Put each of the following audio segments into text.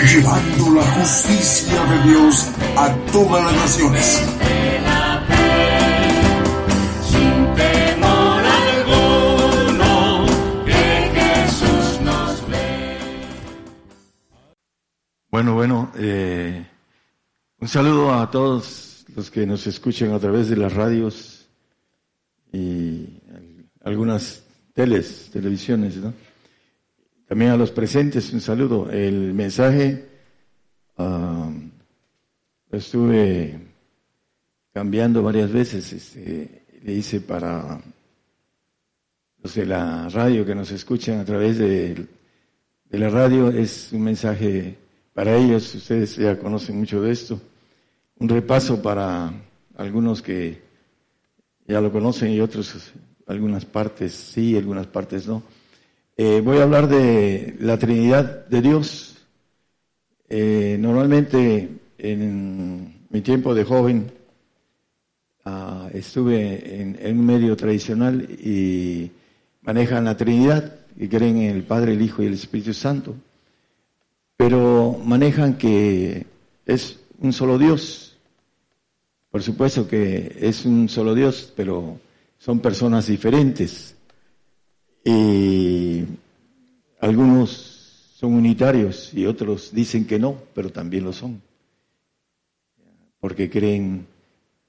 Llevando la justicia de Dios a todas las naciones. Sin temor alguno, que Jesús nos ve. Bueno, bueno, eh, un saludo a todos los que nos escuchan a través de las radios y al- algunas teles, televisiones, ¿no? También a los presentes, un saludo. El mensaje lo estuve cambiando varias veces, este, le hice para los de la radio que nos escuchan a través de la radio, es un mensaje para ellos, ustedes ya conocen mucho de esto, un repaso para algunos que ya lo conocen y otros algunas partes sí, algunas partes no. Eh, voy a hablar de la Trinidad de Dios. Eh, normalmente en mi tiempo de joven ah, estuve en, en un medio tradicional y manejan la Trinidad y creen en el Padre, el Hijo y el Espíritu Santo pero manejan que es un solo Dios. Por supuesto que es un solo Dios, pero son personas diferentes. Y algunos son unitarios y otros dicen que no, pero también lo son. Porque creen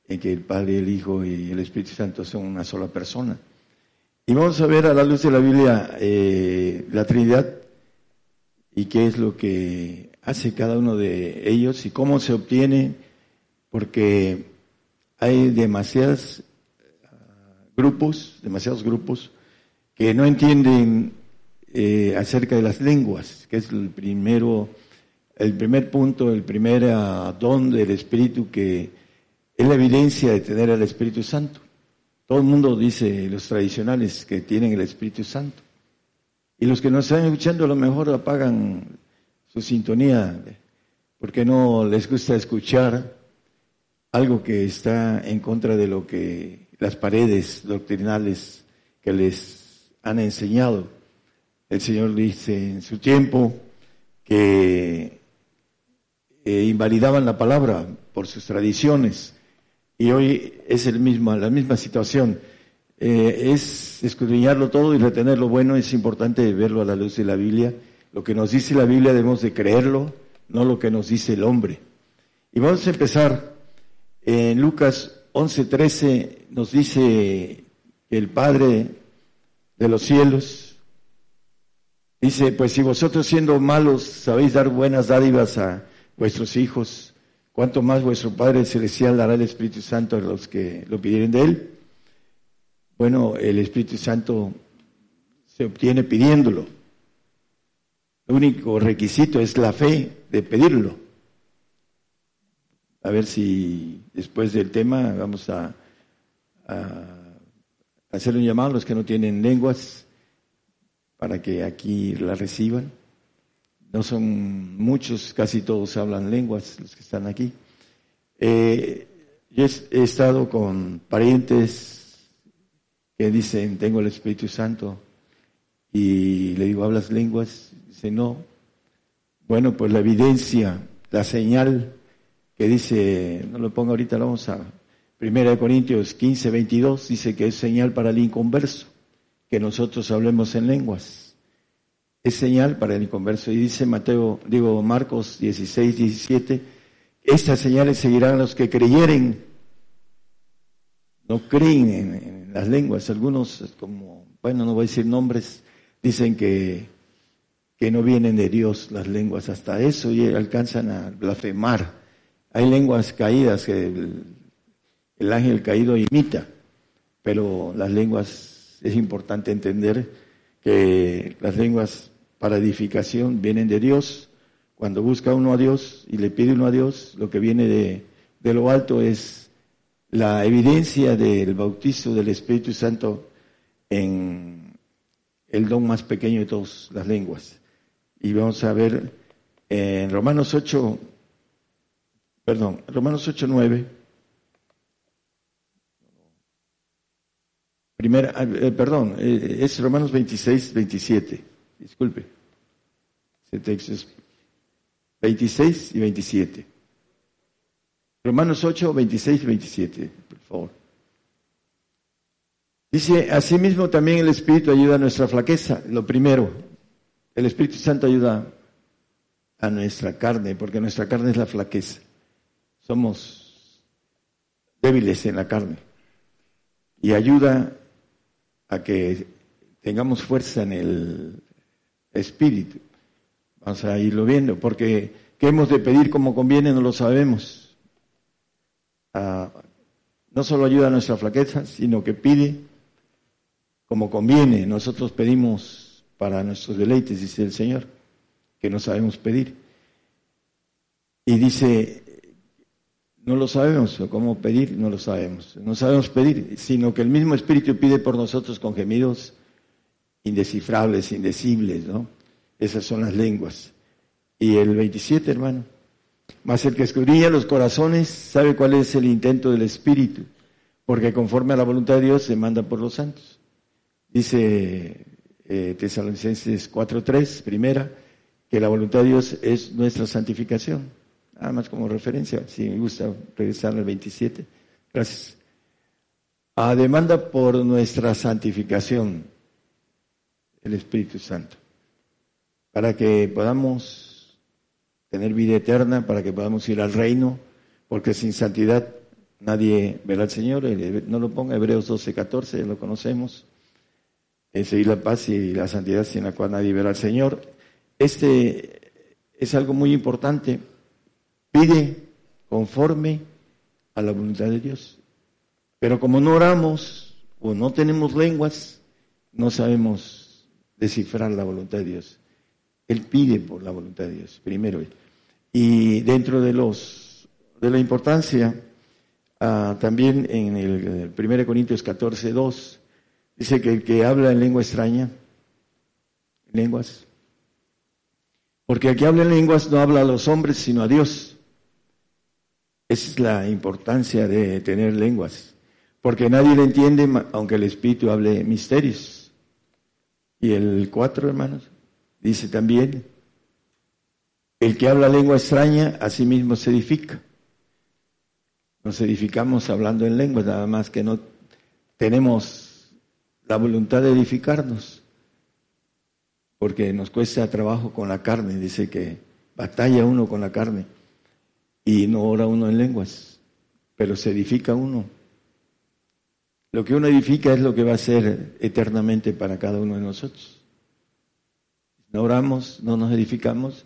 en que el Padre, el Hijo y el Espíritu Santo son una sola persona. Y vamos a ver a la luz de la Biblia eh, la Trinidad y qué es lo que hace cada uno de ellos y cómo se obtiene, porque hay demasiados ah, grupos, demasiados grupos que no entienden eh, acerca de las lenguas, que es el primero, el primer punto, el primer ah, don del Espíritu que es la evidencia de tener al Espíritu Santo. Todo el mundo dice, los tradicionales, que tienen el Espíritu Santo. Y los que nos están escuchando a lo mejor apagan su sintonía porque no les gusta escuchar algo que está en contra de lo que las paredes doctrinales que les han enseñado. El Señor dice en su tiempo que eh, invalidaban la palabra por sus tradiciones y hoy es el mismo, la misma situación. Eh, es escudriñarlo todo y retener lo bueno, es importante verlo a la luz de la Biblia. Lo que nos dice la Biblia debemos de creerlo, no lo que nos dice el hombre. Y vamos a empezar en Lucas 11:13, nos dice que el Padre de los cielos dice, pues si vosotros siendo malos sabéis dar buenas dádivas a vuestros hijos, cuánto más vuestro Padre Celestial dará el Espíritu Santo a los que lo pidieren de Él. Bueno, el Espíritu Santo se obtiene pidiéndolo. El único requisito es la fe de pedirlo. A ver si después del tema vamos a, a hacer un llamado a los que no tienen lenguas para que aquí la reciban. No son muchos, casi todos hablan lenguas los que están aquí. Eh, yo he, estado con parientes que dicen, tengo el Espíritu Santo, y le digo, ¿hablas lenguas? Dice, no. Bueno, pues la evidencia, la señal que dice, no lo pongo ahorita, lo vamos a, Primera de Corintios 15, 22, dice que es señal para el inconverso, que nosotros hablemos en lenguas. Es señal para el inconverso. Y dice Mateo, digo, Marcos 16, 17, estas señales seguirán los que creyeren. No creen en, en las lenguas. Algunos, como, bueno, no voy a decir nombres, dicen que, que no vienen de Dios las lenguas. Hasta eso y alcanzan a blasfemar. Hay lenguas caídas que el, el ángel caído imita, pero las lenguas es importante entender que las lenguas para edificación vienen de Dios, Cuando busca uno a Dios y le pide uno a Dios, lo que viene de, de lo alto es la evidencia del bautizo del Espíritu Santo en el don más pequeño de todas las lenguas. Y vamos a ver en Romanos 8, perdón, Romanos 8, 9. Primera, eh, perdón, eh, es Romanos 26, 27. Disculpe. Ese texto es 26 y 27. Romanos 8, 26 y 27, por favor. Dice, asimismo también el Espíritu ayuda a nuestra flaqueza. Lo primero, el Espíritu Santo ayuda a nuestra carne, porque nuestra carne es la flaqueza. Somos débiles en la carne. Y ayuda a que tengamos fuerza en el Espíritu. Vamos a irlo viendo, porque qué hemos de pedir como conviene no lo sabemos. Ah, no solo ayuda a nuestra flaqueza, sino que pide como conviene. Nosotros pedimos para nuestros deleites, dice el Señor que no sabemos pedir. Y dice, no lo sabemos, cómo pedir, no lo sabemos. No sabemos pedir, sino que el mismo Espíritu pide por nosotros con gemidos indescifrables, indecibles, ¿no? Esas son las lenguas. Y el 27, hermano. Mas el que escudriña los corazones sabe cuál es el intento del Espíritu, porque conforme a la voluntad de Dios se manda por los santos. Dice eh, Tesalonicenses 4.3, primera, que la voluntad de Dios es nuestra santificación. Nada más como referencia, si me gusta regresar al 27. Gracias. A demanda por nuestra santificación, el Espíritu Santo, para que podamos tener vida eterna, para que podamos ir al reino, porque sin santidad nadie verá al Señor. No lo ponga Hebreos 12, 14, lo conocemos. La paz y la santidad sin la cual nadie verá al Señor. Este es algo muy importante. Pide conforme a la voluntad de Dios. Pero como no oramos o no tenemos lenguas, no sabemos descifrar la voluntad de Dios. Él pide por la voluntad de Dios, primero. Y dentro de los de la importancia, ah, también en el, 1 Corintios 14, 2, dice que el que habla en lengua extraña, lenguas, porque el que habla en lenguas no habla a los hombres, sino a Dios. Esa es la importancia de tener lenguas. Porque nadie le entiende, aunque el Espíritu hable misterios. Y el cuatro, hermanos, dice también, el que habla lengua extraña, a sí mismo se edifica. Nos edificamos hablando en lenguas, nada más que no tenemos la voluntad de edificarnos porque nos cuesta trabajo con la carne, dice que batalla uno con la carne y no ora uno en lenguas, pero se edifica uno. Lo que uno edifica es lo que va a ser eternamente para cada uno de nosotros. No oramos, no nos edificamos,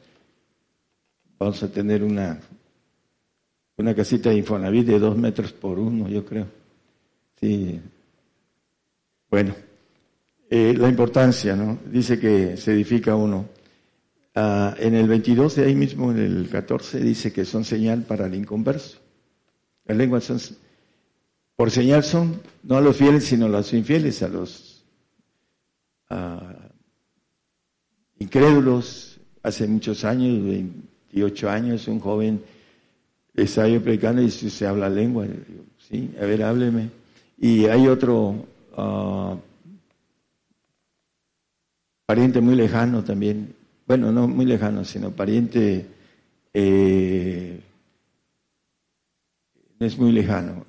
vamos a tener una, una casita de Infonavit de dos metros por uno, yo creo. Sí. Bueno. Eh, la importancia, ¿no? Dice que se edifica uno. Ah, en el 22 de ahí mismo, en el 14, dice que son señal para el inconverso. Las lenguas son, por señal son, no a los fieles, sino a los infieles, a los incrédulos. Hace muchos años, 28 años, un joven estaba yo predicando y se habla lengua. sí, a ver, hábleme. Y hay otro uh, pariente muy lejano también, bueno, no muy lejano, sino pariente, eh, es muy lejano,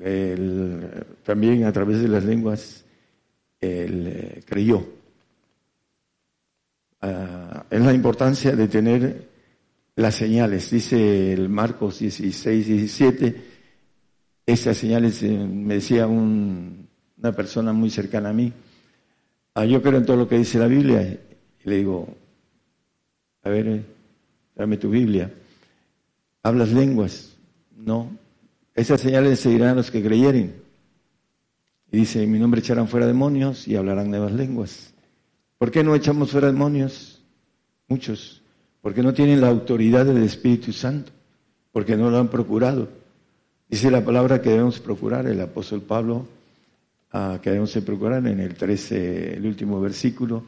también a través de las lenguas él eh, creyó. Ah, es la importancia de tener las señales, dice el Marcos 16, 17, esas señales, eh, me decía una persona muy cercana a mí, ah, yo creo en todo lo que dice la Biblia, le digo, a ver, dame tu Biblia. ¿Hablas lenguas? No. Esas señales seguirán a los que creyeren. Y dice, en mi nombre echarán fuera demonios y hablarán nuevas lenguas. ¿Por qué no echamos fuera demonios? Muchos. porque no tienen la autoridad del Espíritu Santo, porque no lo han procurado. Dice la palabra que debemos procurar, el apóstol Pablo, ah, que debemos procurar en el 13, el último versículo,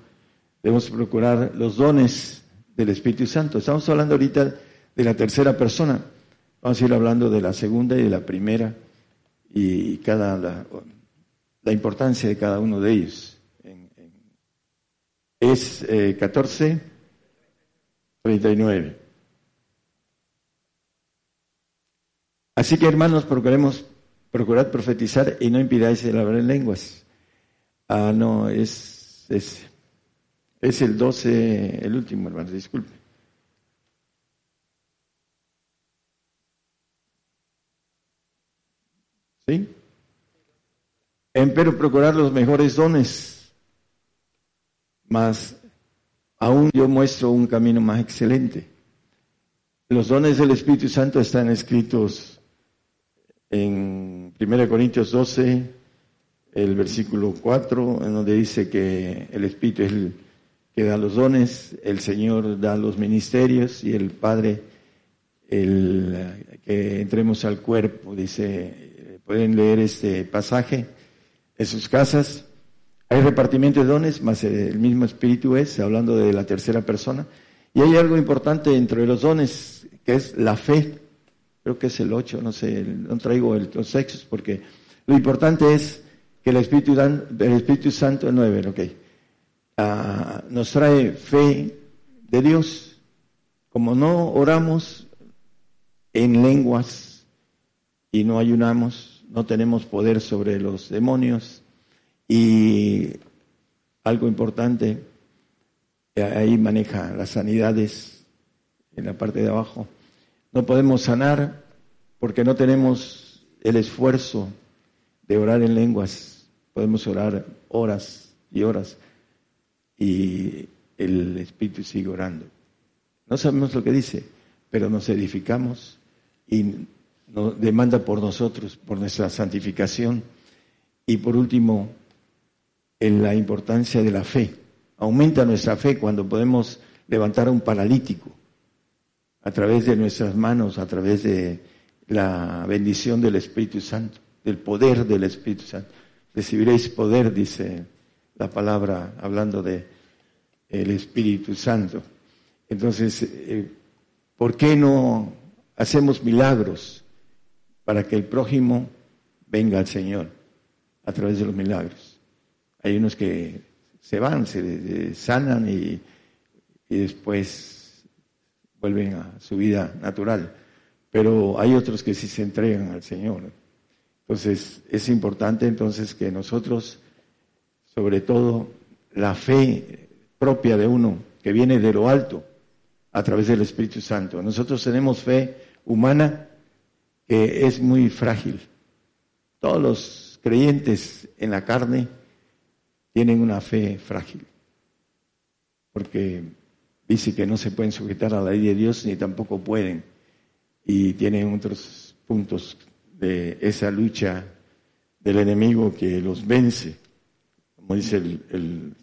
debemos procurar los dones del Espíritu Santo. Estamos hablando ahorita de la tercera persona, vamos a ir hablando de la segunda y de la primera y cada la, importancia de cada uno de ellos. es eh, 14, 39. Así que hermanos, procuremos, procurad profetizar y no impidáis el hablar en lenguas. Ah, no, es, es, es el 12, el último, hermanos, disculpe. ¿Sí? Empero procurar los mejores dones, mas aún yo muestro un camino más excelente. Los dones del Espíritu Santo están escritos en 1 Corintios 12, el versículo 4, en donde dice que el Espíritu es el que da los dones, el Señor da los ministerios y el Padre el que entremos al cuerpo, dice, pueden leer este pasaje en sus casas. Hay repartimiento de dones, más el mismo Espíritu es, hablando de la tercera persona. Y hay algo importante entre los dones, que es la fe creo que es el 8, no sé, no traigo el, los sexos porque lo importante es que el Espíritu, el Espíritu Santo, el 9, ok, nos trae fe de Dios. Como no oramos en lenguas y no ayunamos, no tenemos poder sobre los demonios y algo importante, ahí maneja las sanidades en la parte de abajo no podemos sanar porque no tenemos el esfuerzo de orar en lenguas. Podemos orar horas y horas y el Espíritu sigue orando. No sabemos lo que dice, pero nos edificamos y nos demanda por nosotros, por nuestra santificación. Y por último, en la importancia de la fe. Aumenta nuestra fe cuando podemos levantar a un paralítico a través de nuestras manos, a través de la bendición del Espíritu Santo, del poder del Espíritu Santo. Recibiréis poder, dice la palabra, hablando de el Espíritu Santo. Entonces, eh, ¿por qué no hacemos milagros para que el prójimo venga al Señor a través de los milagros? Hay unos que se van, se sanan y, y después vuelven a su vida natural. Pero hay otros que sí se entregan al Señor. Entonces, es importante entonces que nosotros, sobre todo la fe propia de uno, que viene de lo alto, a través del Espíritu Santo. Nosotros tenemos fe humana que es muy frágil. Todos los creyentes en la carne tienen una fe frágil, porque dice que no se pueden sujetar a la ley de Dios ni tampoco pueden. Y tienen otros puntos de esa lucha del enemigo que los vence, como dice el,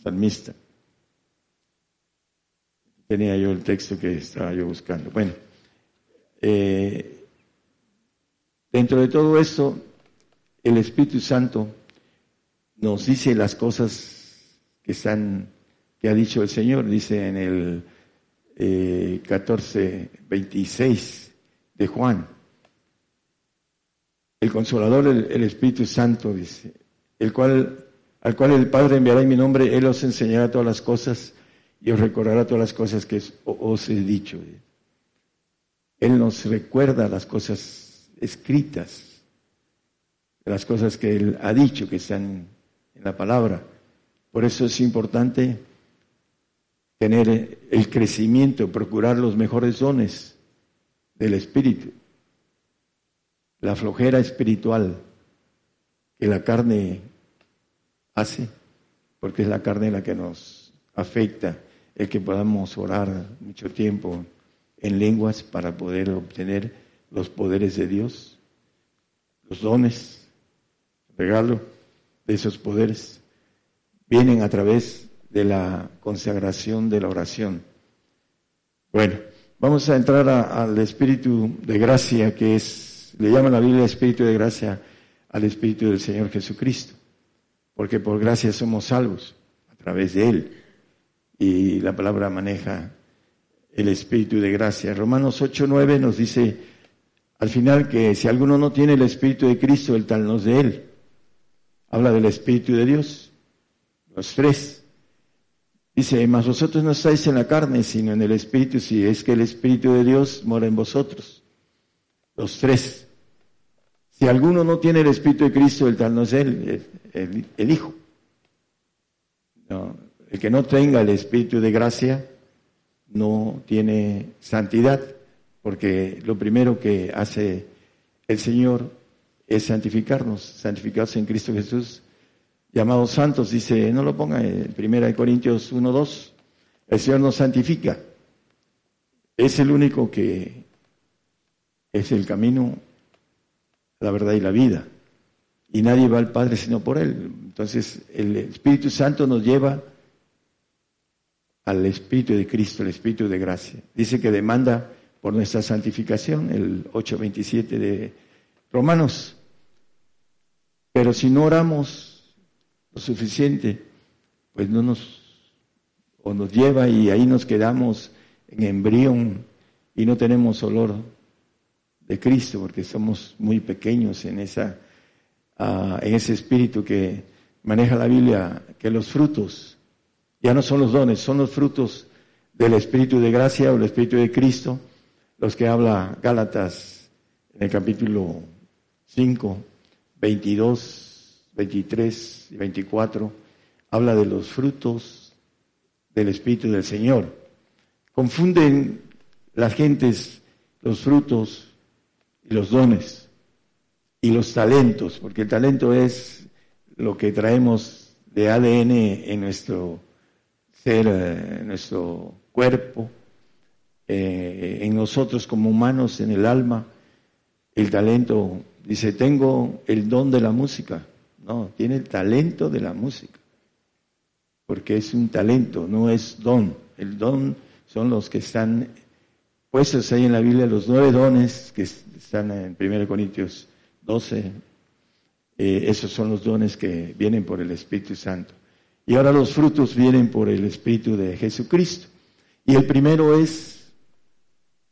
salmista. Tenía yo el texto que estaba yo buscando. Bueno, eh, dentro de todo esto, el Espíritu Santo nos dice las cosas que están que ha dicho el Señor, dice en el eh, 14, 26 de Juan. El Consolador, el, Espíritu Santo, dice, el cual, al cual el Padre enviará en mi nombre, Él os enseñará todas las cosas y os recordará todas las cosas que os he dicho. Él nos recuerda las cosas escritas, las cosas que Él ha dicho, que están en la palabra. Por eso es importante tener el crecimiento, procurar los mejores dones del Espíritu. La flojera espiritual que la carne hace, porque es la carne la que nos afecta, el que podamos orar mucho tiempo en lenguas para poder obtener los poderes de Dios, los dones, regalo de esos poderes, vienen a través de la consagración de la oración. Bueno, vamos a entrar al Espíritu de gracia, que es, le llama la Biblia Espíritu de gracia al Espíritu del Señor Jesucristo, porque por gracia somos salvos a través de Él. Y la palabra maneja el Espíritu de gracia. Romanos 8, 9 nos dice al final que si alguno no tiene el Espíritu de Cristo, el tal no es de Él. Habla del Espíritu de Dios. Los tres. Dice, mas vosotros no estáis en la carne, sino en el Espíritu, si es que el Espíritu de Dios mora en vosotros. Los tres. Si alguno no tiene el Espíritu de Cristo, el tal no es Él, el, Hijo. No, el que no tenga el Espíritu de gracia no tiene santidad, porque lo primero que hace el Señor es santificarnos, santificarse en Cristo Jesús, llamados santos, dice, no lo ponga en 1 Corintios 1, 2, el Señor nos santifica, es el único que es el camino, la verdad y la vida, y nadie va al Padre sino por Él. Entonces el Espíritu Santo nos lleva al Espíritu de Cristo, el Espíritu de gracia. Dice que demanda por nuestra santificación, el 8.27 de Romanos. Pero si no oramos lo suficiente, pues no nos, o nos lleva y ahí nos quedamos en embrión y no tenemos olor de Cristo, porque somos muy pequeños en esa, ah, en ese espíritu que maneja la Biblia, que los frutos ya no son los dones, son los frutos del Espíritu de gracia o el Espíritu de Cristo, los que habla Gálatas en el capítulo 5, 22, 23 y 24, habla de los frutos del Espíritu del Señor. Confunden las gentes los frutos y los dones y los talentos, porque el talento es lo que traemos de ADN en nuestro ser, eh, en nuestro cuerpo, eh, en nosotros como humanos, en el alma. El talento, dice, tengo el don de la música. No, tiene el talento de la música, porque es un talento, no es don. El don son los que están puestos ahí en la Biblia, los nueve dones que están en 1 Corintios 12. Eh, esos son los dones que vienen por el Espíritu Santo. Y ahora los frutos vienen por el Espíritu de Jesucristo. Y el primero es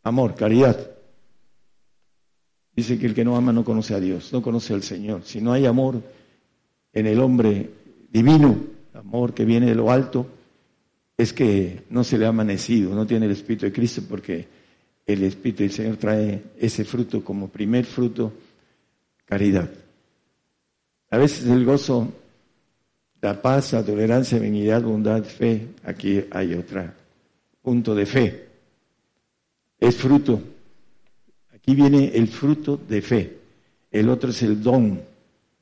amor, caridad. Dice que el que no ama no conoce a Dios, no conoce al Señor. Si no hay amor en el hombre divino, amor que viene de lo alto, es que no se le ha amanecido, no tiene el Espíritu de Cristo, porque el Espíritu del Señor trae ese fruto como primer fruto, caridad. A veces el gozo, la paz, la tolerancia, benignidad, bondad, fe, aquí hay otro punto de fe. Es fruto. Aquí viene el fruto de fe. El otro es el don,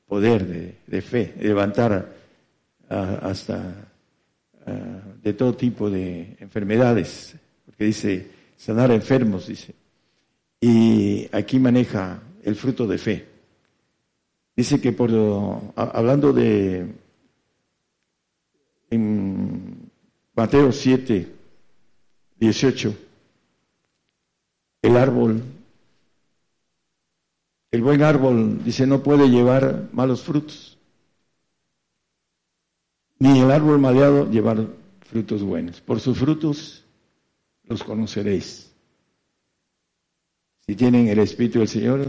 poder de, de fe, levantar hasta de todo tipo de enfermedades, porque dice sanar enfermos, dice. Y aquí maneja el fruto de fe. Dice que por hablando de en Mateo 7, 18, el árbol, el buen árbol, dice, no puede llevar malos frutos, ni el árbol maleado llevar frutos buenos. Por sus frutos los conoceréis. Si tienen el Espíritu del Señor,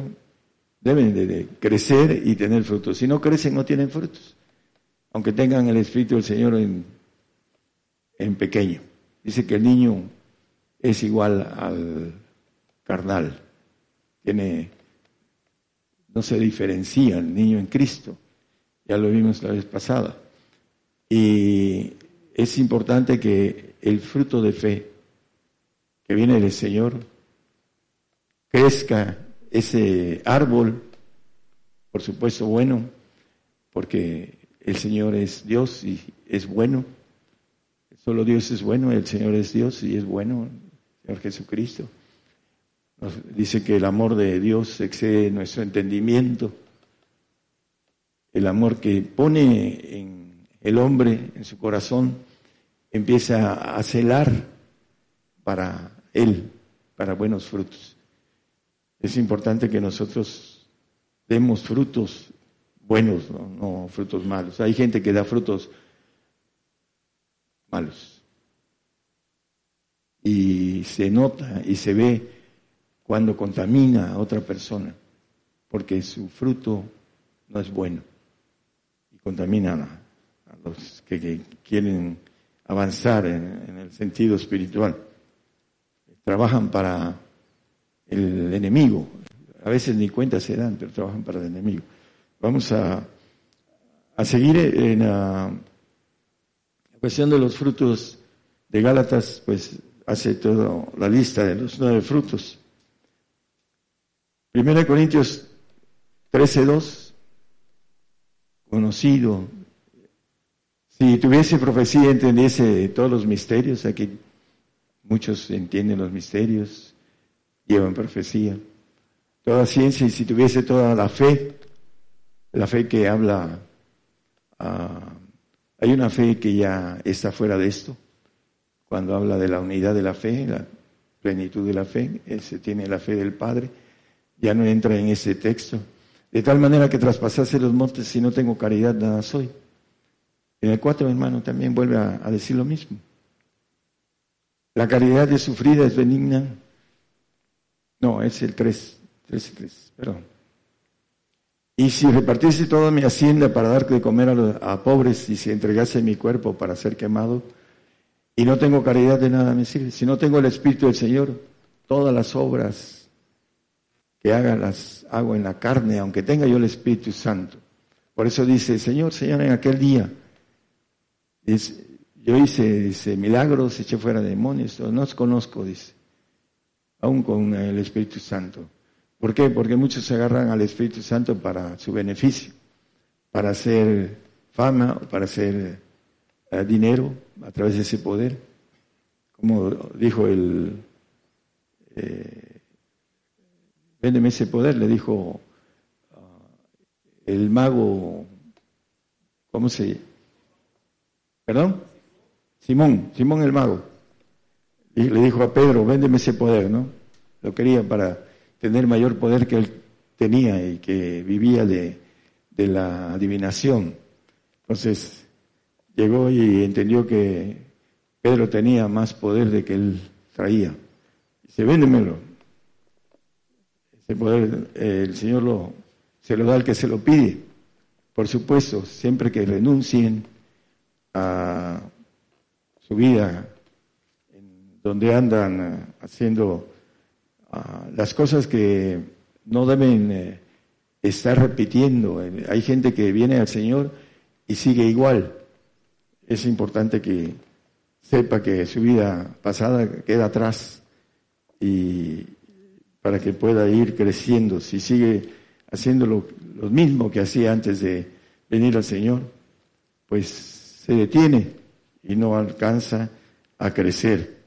deben de, crecer y tener frutos. Si no crecen, no tienen frutos. Aunque tengan el Espíritu del Señor en, en pequeño. Dice que el niño es igual al carnal. Tiene, no se diferencia el niño en Cristo. Ya lo vimos la vez pasada. Y es importante que el fruto de fe que viene del Señor crezca ese árbol, por supuesto bueno, porque el Señor es Dios y es bueno. Solo Dios es bueno, el Señor es Dios y es bueno, el Señor Jesucristo. Nos dice que el amor de Dios excede nuestro entendimiento. El amor que pone en el hombre, en su corazón, empieza a celar para Él para buenos frutos. Es importante que nosotros demos frutos buenos, no, frutos malos. Hay gente que da frutos malos. Y se nota y se ve cuando contamina a otra persona, porque su fruto no es bueno y contamina a, los que, quieren avanzar en, el sentido espiritual. Trabajan para el enemigo. A veces ni cuenta se dan, pero trabajan para el enemigo. Vamos a, a seguir en la cuestión de los frutos de Gálatas, pues hace toda la lista de los nueve frutos. Primera Corintios 13.2, conocido. Si tuviese profecía, entendiese todos los misterios. Aquí muchos entienden los misterios, llevan profecía. Toda ciencia, y si tuviese toda la fe, la fe que habla, ah, hay una fe que ya está fuera de esto, cuando habla de la unidad de la fe, la plenitud de la fe, se tiene la fe del Padre ya no entra en ese texto. De tal manera que traspasase los montes, si no tengo caridad, nada soy. En el 4, hermano, también vuelve a, decir lo mismo. La caridad es sufrida, es benigna. No, es el 3, 3 y 3, perdón. Y si repartiese toda mi hacienda para dar de comer a, a, pobres y si entregase mi cuerpo para ser quemado, y no tengo caridad de nada me sirve. Si no tengo el Espíritu del Señor, todas las obras que haga las hago en la carne, aunque tenga yo el Espíritu Santo. Por eso dice, Señor, Señor, en aquel día, yo hice milagros, eché fuera demonios, no os conozco, dice, aún con el Espíritu Santo. ¿Por qué? Porque muchos se agarran al Espíritu Santo para su beneficio, para hacer fama, para hacer eh, dinero a través de ese poder. Como dijo el, eh, véndeme ese poder, le dijo ah, el mago, ¿cómo se ¿Perdón? Simón, Simón el mago. Y le dijo a Pedro, véndeme ese poder, ¿no? Lo quería para tener mayor poder que él tenía y que vivía de, de la adivinación. Entonces llegó y entendió que Pedro tenía más poder de que él traía. Dice, véndemelo. Ese poder el Señor lo, se lo da al que se lo pide. Por supuesto, siempre que renuncien a su vida, donde andan eh, haciendo ah, las cosas que no deben eh, estar repitiendo. Hay gente que viene al Señor y sigue igual. Es importante que sepa que su vida pasada queda atrás y, para que pueda ir creciendo. Si sigue haciendo lo, mismo que hacía antes de venir al Señor, pues se detiene y no alcanza a crecer.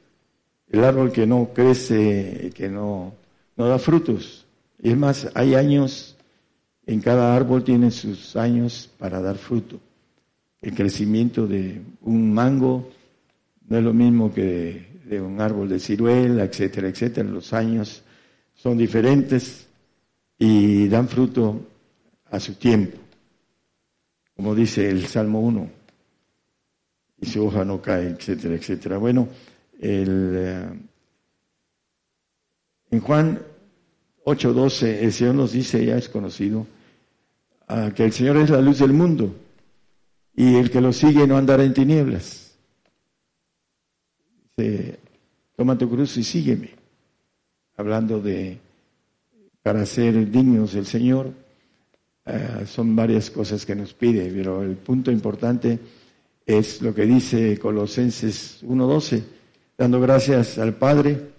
El árbol que no crece, que no, no da frutos. Y es más, hay años, en cada árbol tiene sus años para dar fruto. El crecimiento de un mango no es lo mismo que de, de un árbol de ciruela, etcétera, etcétera. Los años son diferentes y dan fruto a su tiempo, como dice el Salmo 1, y su hoja no cae, etcétera, etcétera. Bueno, el, eh, en Juan 8:12 el Señor nos dice, ya es conocido, ah, que el Señor es la luz del mundo y el que lo sigue no andará en tinieblas. Dice, toma tu cruz y sígueme hablando de para ser dignos del Señor, eh, son varias cosas que nos pide, pero el punto importante es lo que dice Colosenses 1.12, dando gracias al Padre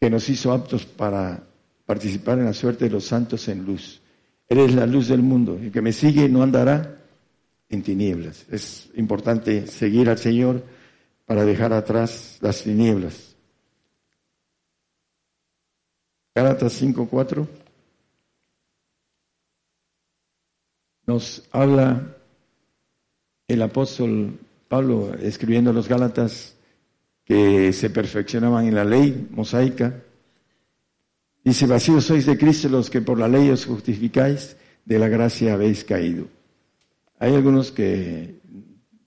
que nos hizo aptos para participar en la suerte de los santos en luz. Él es la luz del mundo. El que me sigue no andará en tinieblas. Es importante seguir al Señor para dejar atrás las tinieblas. Gálatas 5.4 nos habla el apóstol Pablo escribiendo a los Gálatas que se perfeccionaban en la ley mosaica. Dice, vacíos sois de Cristo los que por la ley os justificáis, de la gracia habéis caído. Hay algunos que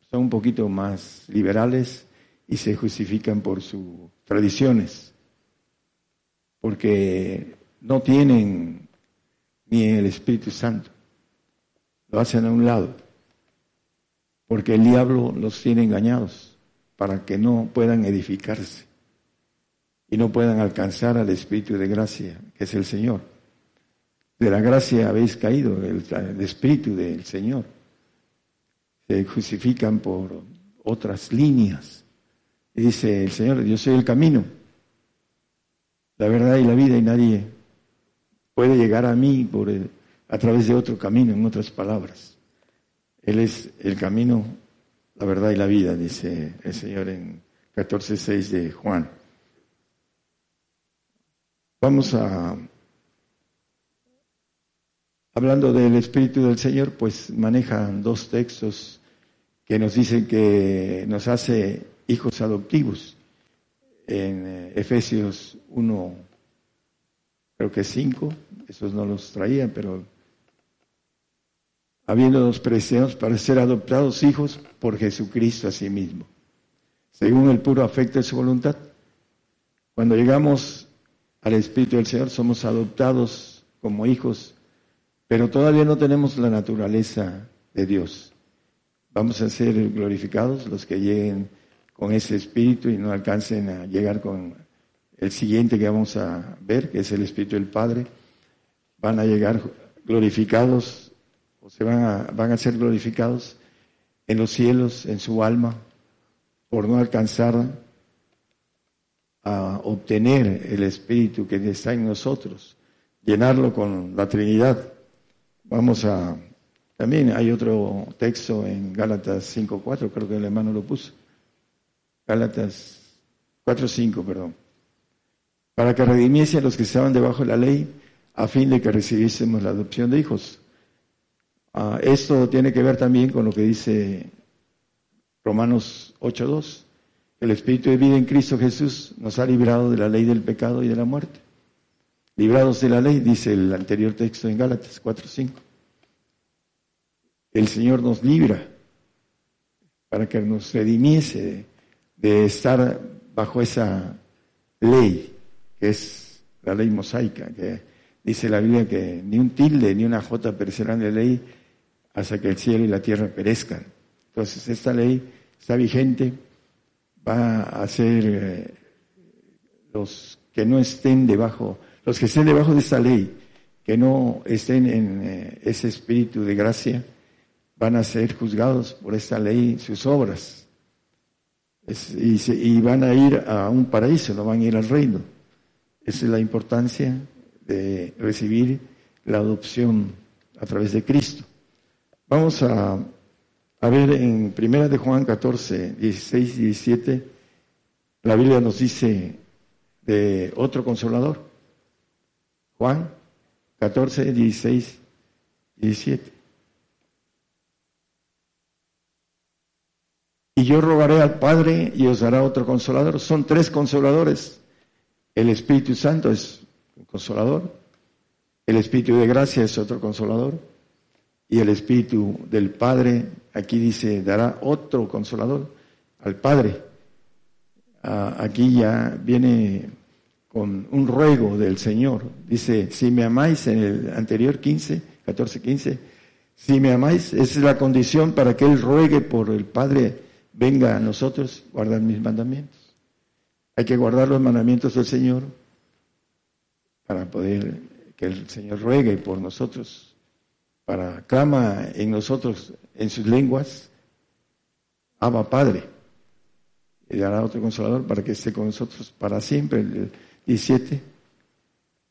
son un poquito más liberales y se justifican por sus tradiciones, porque no tienen ni el Espíritu Santo. Lo hacen a un lado, porque el diablo los tiene engañados para que no puedan edificarse y no puedan alcanzar al Espíritu de gracia, que es el Señor. De la gracia habéis caído, el, Espíritu del Señor. Se justifican por otras líneas. Dice el Señor, yo soy el camino, la verdad y la vida, y nadie puede llegar a mí por a través de otro camino, en otras palabras. Él es el camino, la verdad y la vida, dice el Señor en 14.6 de Juan. Vamos a, hablando del Espíritu del Señor, pues manejan dos textos que nos dicen que nos hace hijos adoptivos. En eh, Efesios 1, creo que 5, esos no los traían, pero habiendo los preciados para ser adoptados hijos por Jesucristo a sí mismo, según el puro afecto de su voluntad. Cuando llegamos al Espíritu del Señor somos adoptados como hijos, pero todavía no tenemos la naturaleza de Dios. Vamos a ser glorificados los que lleguen con ese espíritu y no alcancen a llegar con el siguiente que vamos a ver, que es el Espíritu del Padre, van a llegar glorificados o se van a, van a ser glorificados en los cielos, en su alma, por no alcanzar a obtener el Espíritu que está en nosotros, llenarlo con la Trinidad. Vamos a, también hay otro texto en Gálatas 5.4, creo que el hermano lo puso. Gálatas 4.5, perdón. Para que redimiese a los que estaban debajo de la ley, a fin de que recibiésemos la adopción de hijos. Ah, esto tiene que ver también con lo que dice Romanos 8.2. El Espíritu de vida en Cristo Jesús nos ha librado de la ley del pecado y de la muerte. Librados de la ley, dice el anterior texto en Gálatas 4.5. El Señor nos libra para que nos redimiese de estar bajo esa ley, que es la ley mosaica, que dice la Biblia que ni un tilde ni una jota perecerán de ley hasta que el cielo y la tierra perezcan. Entonces, esta ley está vigente, va a ser eh, los que no estén debajo, los que estén debajo de esta ley, que no estén en eh, ese espíritu de gracia, van a ser juzgados por esta ley sus obras. y, y, van a ir a un paraíso, no van a ir al reino. Esa es la importancia de recibir la adopción a través de Cristo. Vamos a, ver en Primera de Juan 14, 16 y 17, la Biblia nos dice de otro consolador. Juan 14, 16 y 17. Y yo rogaré al Padre y os dará otro consolador. Son tres consoladores. El Espíritu Santo es un consolador. El Espíritu de gracia es otro consolador y el Espíritu del Padre, aquí dice, dará otro consolador al Padre. Ah, aquí ya viene con un ruego del Señor. Dice, si me amáis, en el anterior 15, 14, 15, si me amáis, esa es la condición para que Él ruegue por el Padre, venga a nosotros, guardar mis mandamientos. Hay que guardar los mandamientos del Señor para poder que el Señor ruegue por nosotros para clama en nosotros en sus lenguas, Abba Padre. Y dará otro consolador para que esté con nosotros para siempre. El 17.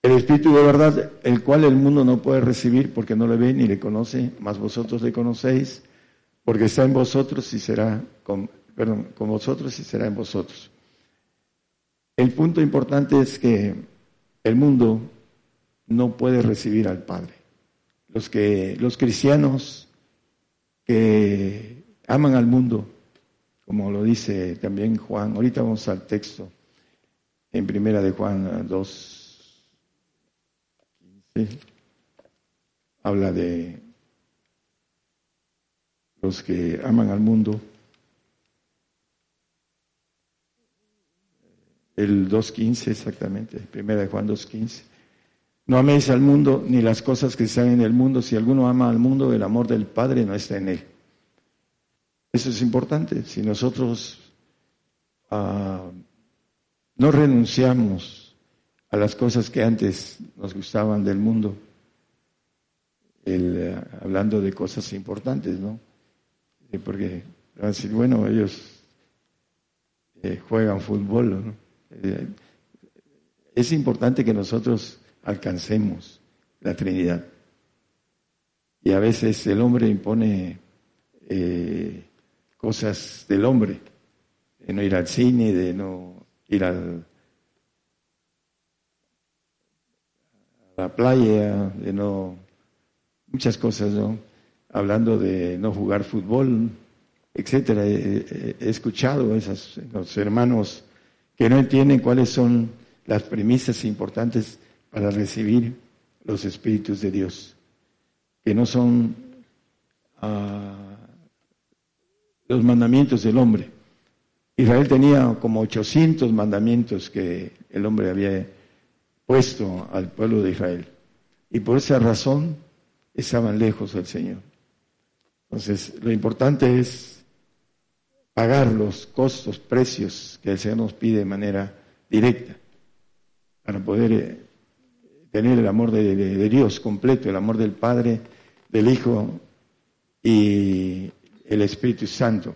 El Espíritu de verdad, el cual el mundo no puede recibir porque no le ve ni le conoce, mas vosotros le conocéis, porque está en vosotros y será con vosotros y será en vosotros. El punto importante es que el mundo no puede recibir al Padre los que los cristianos que aman al mundo como lo dice también Juan. Ahorita vamos al texto en primera de Juan 2, 15. Habla de los que aman al mundo. El 2.15 exactamente, primera de Juan 2.15. No améis al mundo ni las cosas que están en el mundo. Si alguno ama al mundo, el amor del Padre no está en él. Eso es importante. Si nosotros ah, no renunciamos a las cosas que antes nos gustaban del mundo, eh, hablando de cosas importantes, ¿no? Porque van a decir, bueno, ellos eh, juegan fútbol, ¿no? Eh, es importante que nosotros alcancemos la Trinidad. Y a veces el hombre impone cosas del hombre, de no ir al cine, de no ir al, a la playa, de no... muchas cosas, ¿no? Hablando de no jugar fútbol, etcétera. He, escuchado esas, los hermanos que no entienden cuáles son las premisas importantes para recibir los espíritus de Dios, que no son ah, los mandamientos del hombre. Israel tenía como 800 mandamientos que el hombre había puesto al pueblo de Israel. Y por esa razón estaban lejos del Señor. Entonces, lo importante es pagar los costos, precios que el Señor nos pide de manera directa para poder eh, tener el amor de, Dios completo, el amor del Padre, del Hijo y el Espíritu Santo.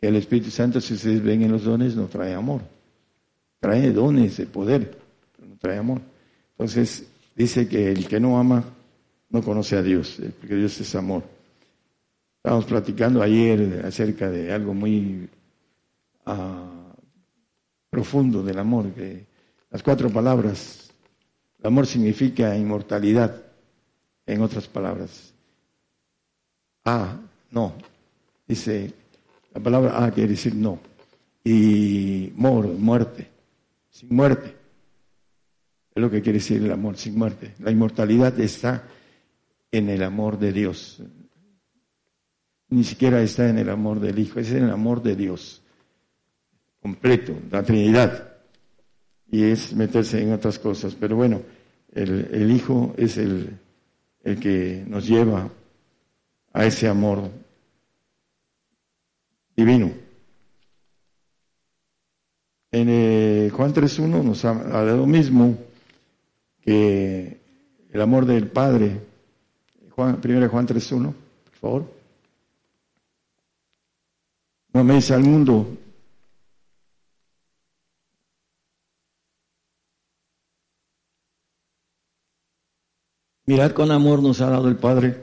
El Espíritu Santo, si ustedes ven en los dones, no trae amor. Trae dones de poder, no trae amor. Entonces, dice que el que no ama no conoce a Dios, eh, porque Dios es amor. Estábamos platicando ayer acerca de algo muy ah, profundo del amor, que las cuatro palabras, el amor significa inmortalidad, en otras palabras. Ah, no. Dice, la palabra A quiere decir no. Y mor, muerte, sin muerte. Es lo que quiere decir el amor, sin muerte. La inmortalidad está en el amor de Dios. Ni siquiera está en el amor del Hijo, es en el amor de Dios. Completo, la Trinidad. Y es meterse en otras cosas. Pero bueno, el, el Hijo es el, el que nos lleva a ese amor divino. En eh, Juan 3.1 nos habla de lo mismo que el amor del Padre. Juan, primero Juan 3.1, por favor. No améis al mundo. Mirad con amor nos ha dado el Padre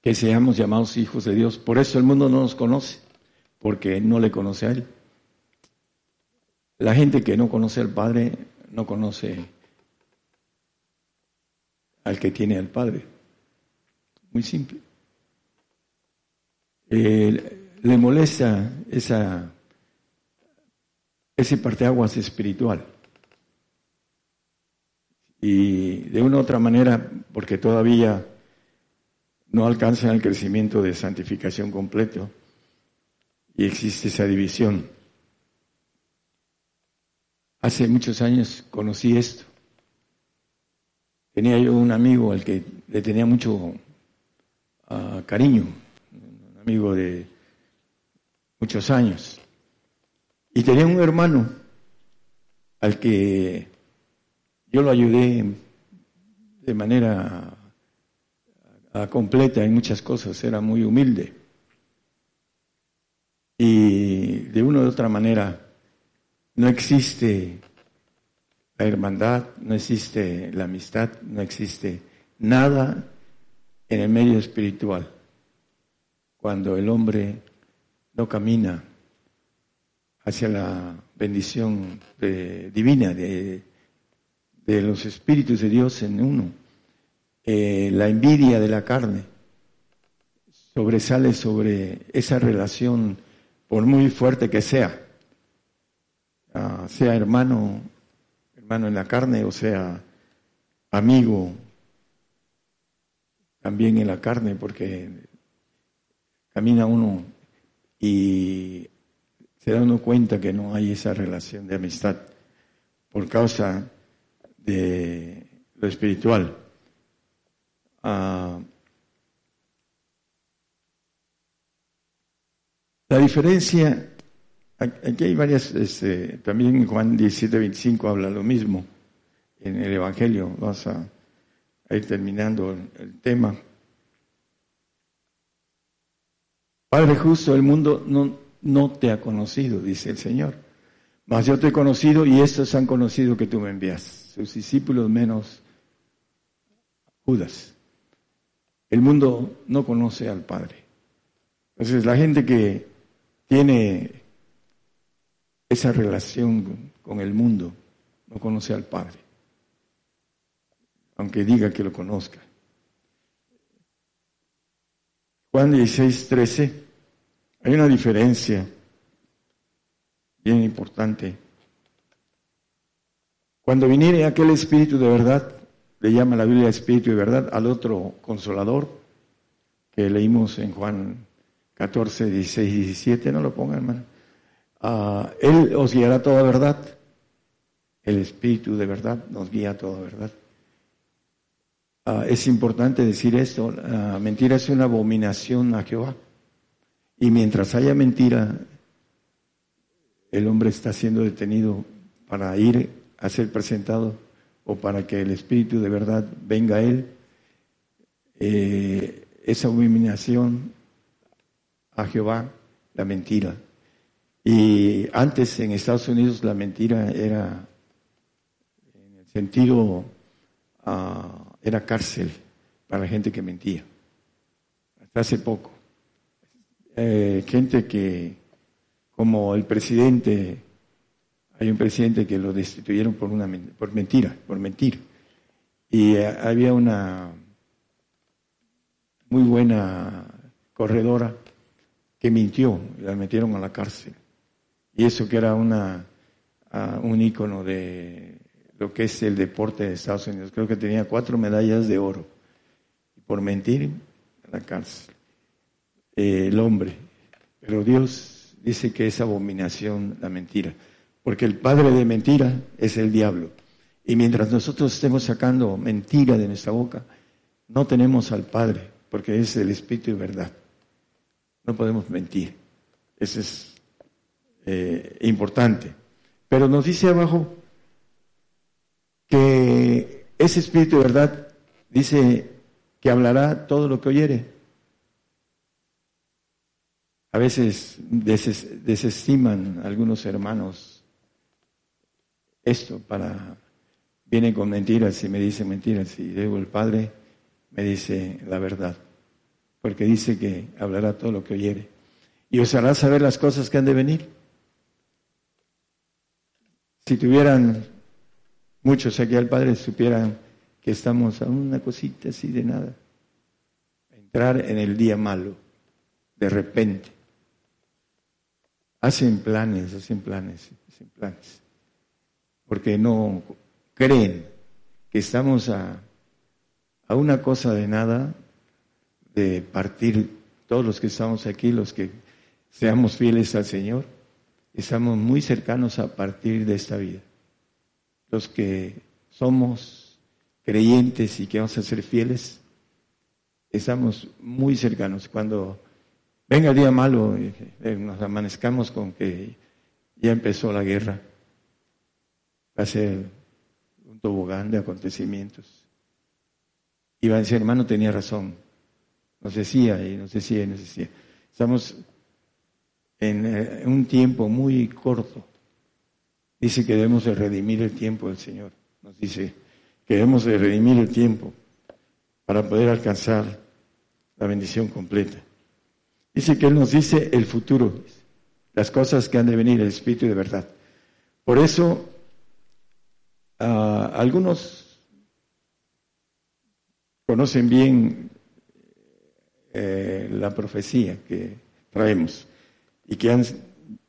que seamos llamados hijos de Dios. Por eso el mundo no nos conoce, porque no le conoce a Él. La gente que no conoce al Padre no conoce al que tiene al Padre. Muy simple. Eh, le molesta esa, ese parteaguas espiritual. Y de una u otra manera, porque todavía no alcanzan el crecimiento de santificación completo y existe esa división. Hace muchos años conocí esto. Tenía yo un amigo al que le tenía mucho ah, cariño, un amigo de muchos años. Y tenía un hermano al que yo lo ayudé de manera completa en muchas cosas, era muy humilde. Y de una u otra manera no existe la hermandad, no existe la amistad, no existe nada en el medio espiritual cuando el hombre no camina hacia la bendición divina de, de los espíritus de Dios en uno. Eh, la envidia de la carne sobresale sobre esa relación por muy fuerte que sea, ah, sea hermano, hermano en la carne o sea amigo también en la carne, porque camina uno y se da uno cuenta que no hay esa relación de amistad por causa de lo espiritual. Ah, la diferencia, aquí hay varias, este, también Juan 17, 25 habla lo mismo en el Evangelio, vamos a, ir terminando el, tema. Padre justo, el mundo no, no te ha conocido, dice el Señor, mas yo te he conocido y estos han conocido que tú me envías, sus discípulos menos Judas. El mundo no conoce al Padre. Entonces la gente que tiene esa relación con el mundo no conoce al Padre, aunque diga que lo conozca. Juan 16, 13, hay una diferencia bien importante. Cuando viniere aquel Espíritu de verdad, le llama la Biblia Espíritu de verdad al otro consolador que leímos en Juan 14, 16 y 17, no lo pongan, hermano. Ah, él os guiará toda verdad. El Espíritu de verdad nos guía a toda verdad. Ah, es importante decir esto, la mentira es una abominación a Jehová. Y mientras haya mentira, el hombre está siendo detenido para ir a ser presentado o para que el Espíritu de verdad venga a él. Eh, esa abominación a Jehová, la mentira. Y antes en Estados Unidos la mentira era, en el sentido, ah, era cárcel para la gente que mentía. Hasta hace poco. Eh, gente que, como el presidente, hay un presidente que lo destituyeron por una por mentira, por mentir. Y eh, había una muy buena corredora que mintió, la metieron a la cárcel. Y eso que era una un ícono de lo que es el deporte de Estados Unidos. Creo que tenía cuatro medallas de oro. Por mentir, a la cárcel el hombre. Pero Dios dice que es abominación la mentira, porque el padre de mentira es el diablo. Y mientras nosotros estemos sacando mentira de nuestra boca, no tenemos al Padre, porque es el Espíritu de verdad. No podemos mentir. Eso es eh, importante. Pero nos dice abajo que ese Espíritu de verdad dice que hablará todo lo que oyere. A veces desestiman algunos hermanos esto para, vienen con mentiras y me dicen mentiras y luego el Padre me dice la verdad, porque dice que hablará todo lo que oyere y os hará saber las cosas que han de venir. Si tuvieran muchos aquí al Padre, supieran que estamos a una cosita así de nada, entrar en el día malo, de repente. Hacen planes, hacen planes, hacen planes. Porque no creen que estamos a, una cosa de nada de partir todos los que estamos aquí, los que seamos fieles al Señor, estamos muy cercanos a partir de esta vida. Los que somos creyentes y que vamos a ser fieles, estamos muy cercanos. Cuando venga el día malo, eh, nos amanezcamos con que ya empezó la guerra. Va a ser un tobogán de acontecimientos. Y va a decir, hermano, tenía razón. Nos decía y nos decía y nos decía. Estamos en eh, un tiempo muy corto. Dice que debemos de redimir el tiempo del Señor. Nos dice que debemos de redimir el tiempo para poder alcanzar la bendición completa. Dice que Él nos dice el futuro, las cosas que han de venir, el Espíritu de verdad. Por eso, algunos conocen bien eh, la profecía que traemos. y que han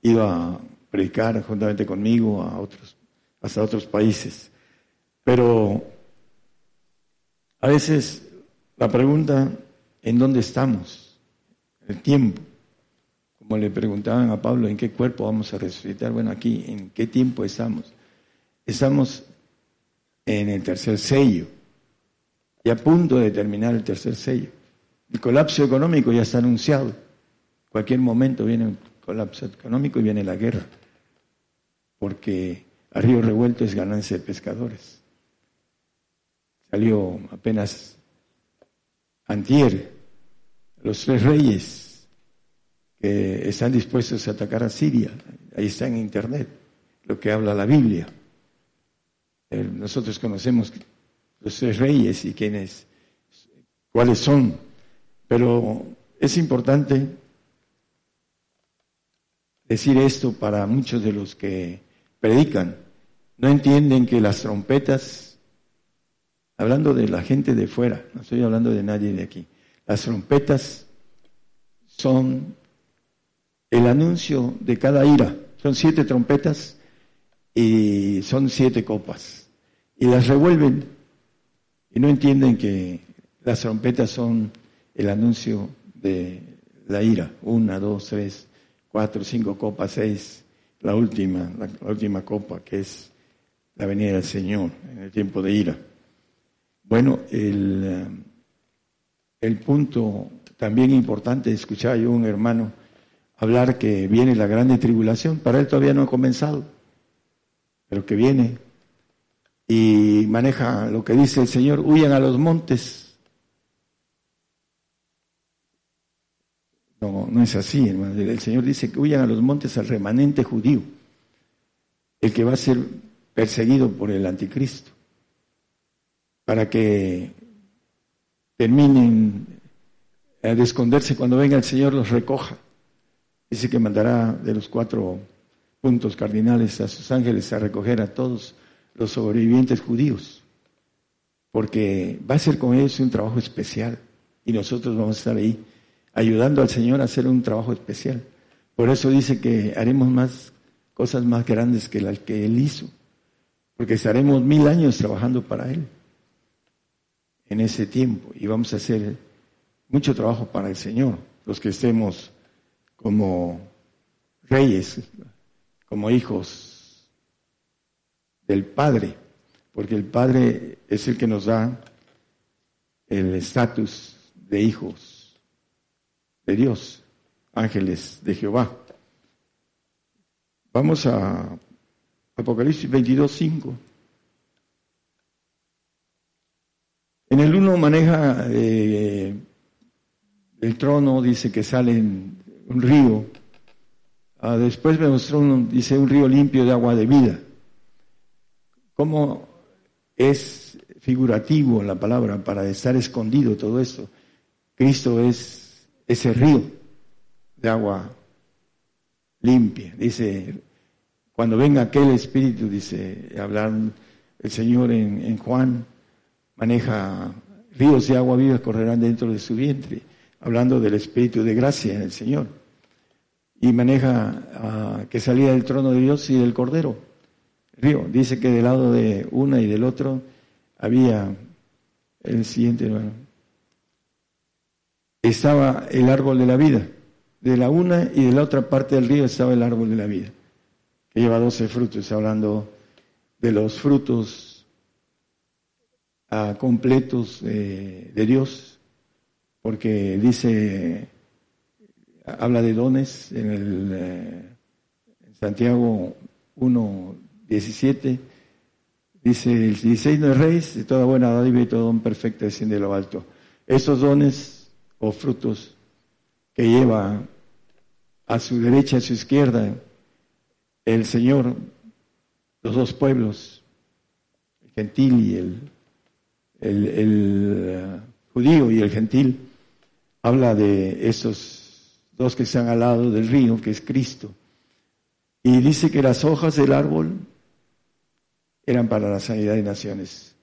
ido a predicar juntamente conmigo a otros, hasta otros países. Pero a veces la pregunta, ¿en dónde estamos? El tiempo. Como le preguntaban a Pablo, ¿en qué cuerpo vamos a resucitar? Bueno, aquí, ¿en qué tiempo estamos? Estamos en el tercer sello y a punto de terminar el tercer sello. El colapso económico ya está anunciado. cualquier momento viene un colapso económico y viene la guerra. Porque a río revuelto es ganancia de pescadores. Salió apenas antier los tres reyes que están dispuestos a atacar a Siria. Ahí está en internet lo que habla la Biblia. Eh, nosotros conocemos los tres reyes y quiénes, cuáles son, pero es importante decir esto para muchos de los que predican. No entienden que las trompetas, hablando de la gente de fuera, no estoy hablando de nadie de aquí, las trompetas son el anuncio de cada ira. Son siete trompetas y son siete copas. Y las revuelven y no entienden que las trompetas son el anuncio de la ira. Una, dos, tres, cuatro, cinco copas, seis. La última, la, última copa que es la venida del Señor en el tiempo de ira. Bueno, el, el punto también importante, escuchaba yo un hermano hablar que viene la grande tribulación, para él todavía no ha comenzado pero que viene y maneja lo que dice el Señor, huyan a los montes. No, no es así, hermano. El Señor dice que huyan a los montes al remanente judío, el que va a ser perseguido por el anticristo, para que terminen de esconderse cuando venga el Señor los recoja. Dice que mandará de los cuatro puntos cardinales a sus ángeles a recoger a todos los sobrevivientes judíos, porque va a ser con ellos un trabajo especial. Y nosotros vamos a estar ahí ayudando al Señor a hacer un trabajo especial. Por eso dice que haremos más cosas más grandes que las que Él hizo, porque estaremos mil años trabajando para Él en ese tiempo. Y vamos a hacer mucho trabajo para el Señor, los que estemos como reyes, como hijos del Padre, porque el Padre es el que nos da el estatus de hijos de Dios, ángeles de Jehová. Vamos a Apocalipsis 22, 5. En el uno maneja eh, el trono, dice que sale un río Ah, después me mostró, un, dice, un río limpio de agua de vida. ¿Cómo es figurativo la palabra para estar escondido todo esto? Cristo es ese río de agua limpia. Dice, cuando venga aquel espíritu, dice, hablar el Señor en, en Juan, maneja ríos de agua viva correrán dentro de su vientre, hablando del espíritu de gracia en el Señor y maneja que salía del trono de Dios y del Cordero. Río, dice que del lado de una y del otro había el siguiente Estaba el árbol de la vida. De la una y de la otra parte del río estaba el árbol de la vida, que lleva doce frutos, hablando de los frutos ah, completos de Dios, porque dice habla de dones en el eh, Santiago 1, 17. Dice, el 16 no es rey, de toda buena dádiva y todo don perfecto desciende de lo alto. Esos dones o frutos que lleva a su derecha a su izquierda el Señor, los dos pueblos, el gentil y el, el, el eh, judío y el gentil, habla de esos dos que están al lado del río, que es Cristo. Y dice que las hojas del árbol eran para la sanidad de naciones.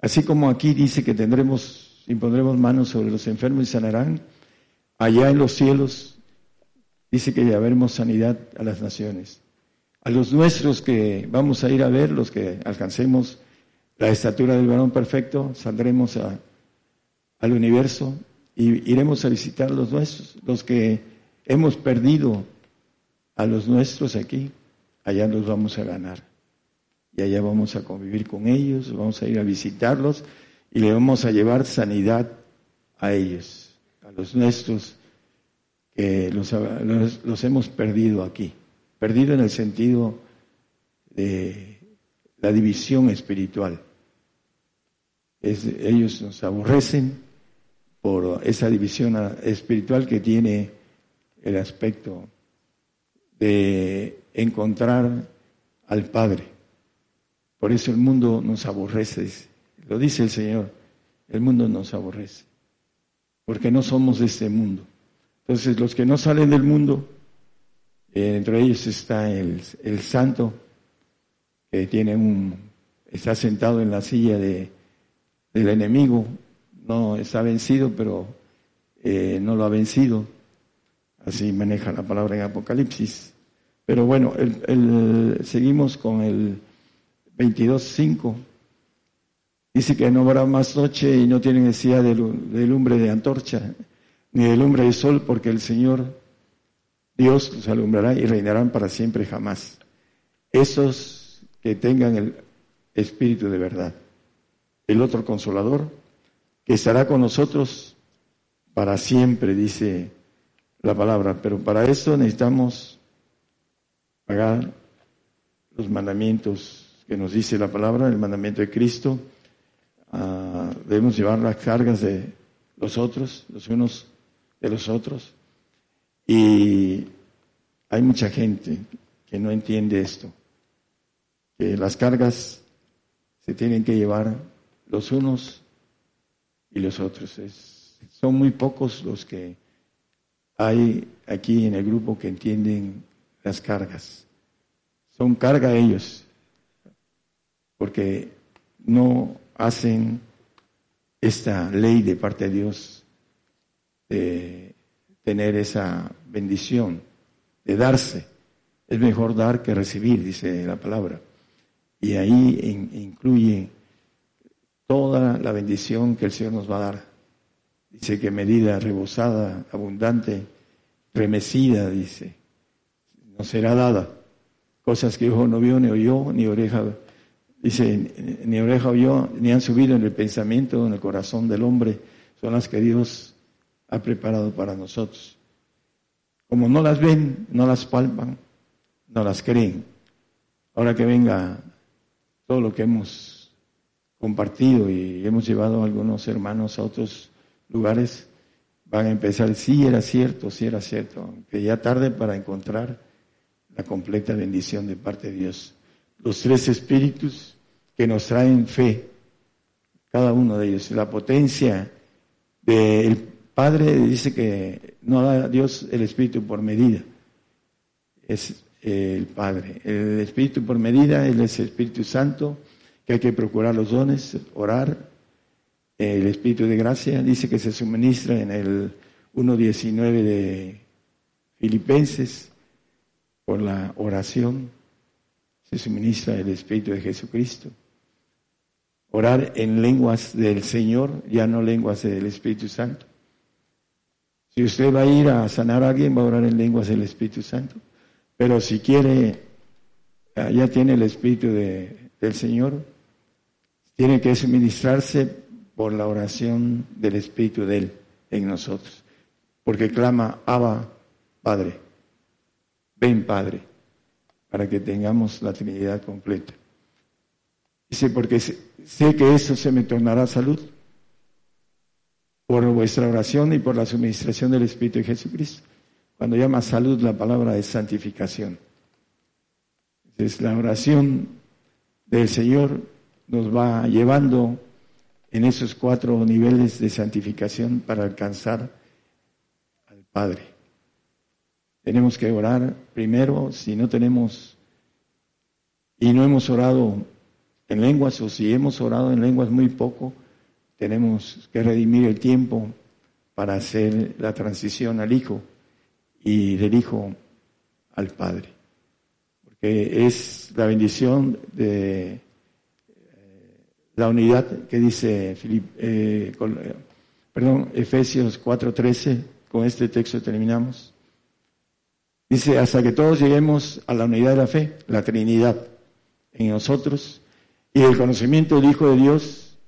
Así como aquí dice que tendremos, impondremos manos sobre los enfermos y sanarán, allá en los cielos dice que llevaremos sanidad a las naciones. A los nuestros que vamos a ir a ver, los que alcancemos la estatura del varón perfecto, saldremos al universo y iremos a visitar los nuestros, los que hemos perdido a los nuestros aquí, allá los vamos a ganar. Y allá vamos a convivir con ellos, vamos a ir a visitarlos y le vamos a llevar sanidad a ellos, a los nuestros que los, hemos perdido aquí. Perdido en el sentido de la división espiritual. ellos nos aborrecen por esa división espiritual que tiene el aspecto de encontrar al Padre. Por eso el mundo nos aborrece, lo dice el Señor, el mundo nos aborrece, porque no somos de este mundo. Entonces los que no salen del mundo, eh, entre ellos está el, el, santo, que tiene un, está sentado en la silla de, del enemigo, no está vencido, pero eh, no lo ha vencido Así maneja la palabra en Apocalipsis. Pero bueno, el, seguimos con el 22.5. Dice que no habrá más noche y no tiene necesidad de, lumbre de antorcha, ni de lumbre de sol, porque el Señor Dios los alumbrará y reinarán para siempre jamás. Esos que tengan el Espíritu de verdad. El otro consolador, que estará con nosotros para siempre, dice la palabra, pero para eso necesitamos pagar los mandamientos que nos dice la palabra, el mandamiento de Cristo. Ah, debemos llevar las cargas de los otros, los unos de los otros. Y hay mucha gente que no entiende esto, que las cargas se tienen que llevar los unos y los otros. son muy pocos los que hay aquí en el grupo que entienden las cargas. Son carga ellos, porque no hacen esta ley de parte de Dios de tener esa bendición, de darse. Es mejor dar que recibir, dice la palabra. Y ahí incluye toda la bendición que el Señor nos va a dar. Dice que medida rebosada, abundante, remecida, dice, no será dada. Cosas que ojo no vio, ni oyó, ni oreja, dice, ni oreja oyó, ni han subido en el pensamiento, en el corazón del hombre, son las que Dios ha preparado para nosotros. Como no las ven, no las palpan, no las creen. Ahora que venga todo lo que hemos compartido y hemos llevado a algunos hermanos a otros lugares van a empezar, sí era cierto, sí era cierto, aunque ya tarde para encontrar la completa bendición de parte de Dios. Los tres espíritus que nos traen fe, cada uno de ellos, la potencia del Padre dice que no da Dios el espíritu por medida, es el Padre. El espíritu por medida, es el Espíritu Santo, que hay que procurar los dones, orar, el Espíritu de Gracia, dice que se suministra en el 1.19 de Filipenses por la oración, se suministra el Espíritu de Jesucristo. Orar en lenguas del Señor, ya no lenguas del Espíritu Santo. Si usted va a ir a sanar a alguien, va a orar en lenguas del Espíritu Santo. Pero si quiere, ya tiene el Espíritu del Señor, tiene que suministrarse por la oración del Espíritu de Él en nosotros. Porque clama, Abba, Padre, ven Padre, para que tengamos la Trinidad completa. Dice, porque sé que eso se me tornará salud por vuestra oración y por la suministración del Espíritu de Jesucristo. Cuando llama salud, la palabra es santificación. Es la oración del Señor nos va llevando en esos cuatro niveles de santificación para alcanzar al Padre. Tenemos que orar primero, si no tenemos y no hemos orado en lenguas o si hemos orado en lenguas muy poco, tenemos que redimir el tiempo para hacer la transición al Hijo y del Hijo al Padre. Porque es la bendición de la unidad que dice eh, perdón, Efesios 4:13, con este texto terminamos. Dice, hasta que todos lleguemos a la unidad de la fe, la Trinidad en nosotros, y el conocimiento del Hijo de Dios,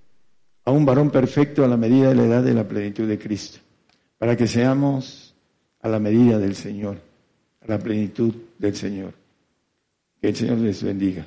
a un varón perfecto a la medida de la edad de la plenitud de Cristo, para que seamos a la medida del Señor, a la plenitud del Señor. Que el Señor les bendiga.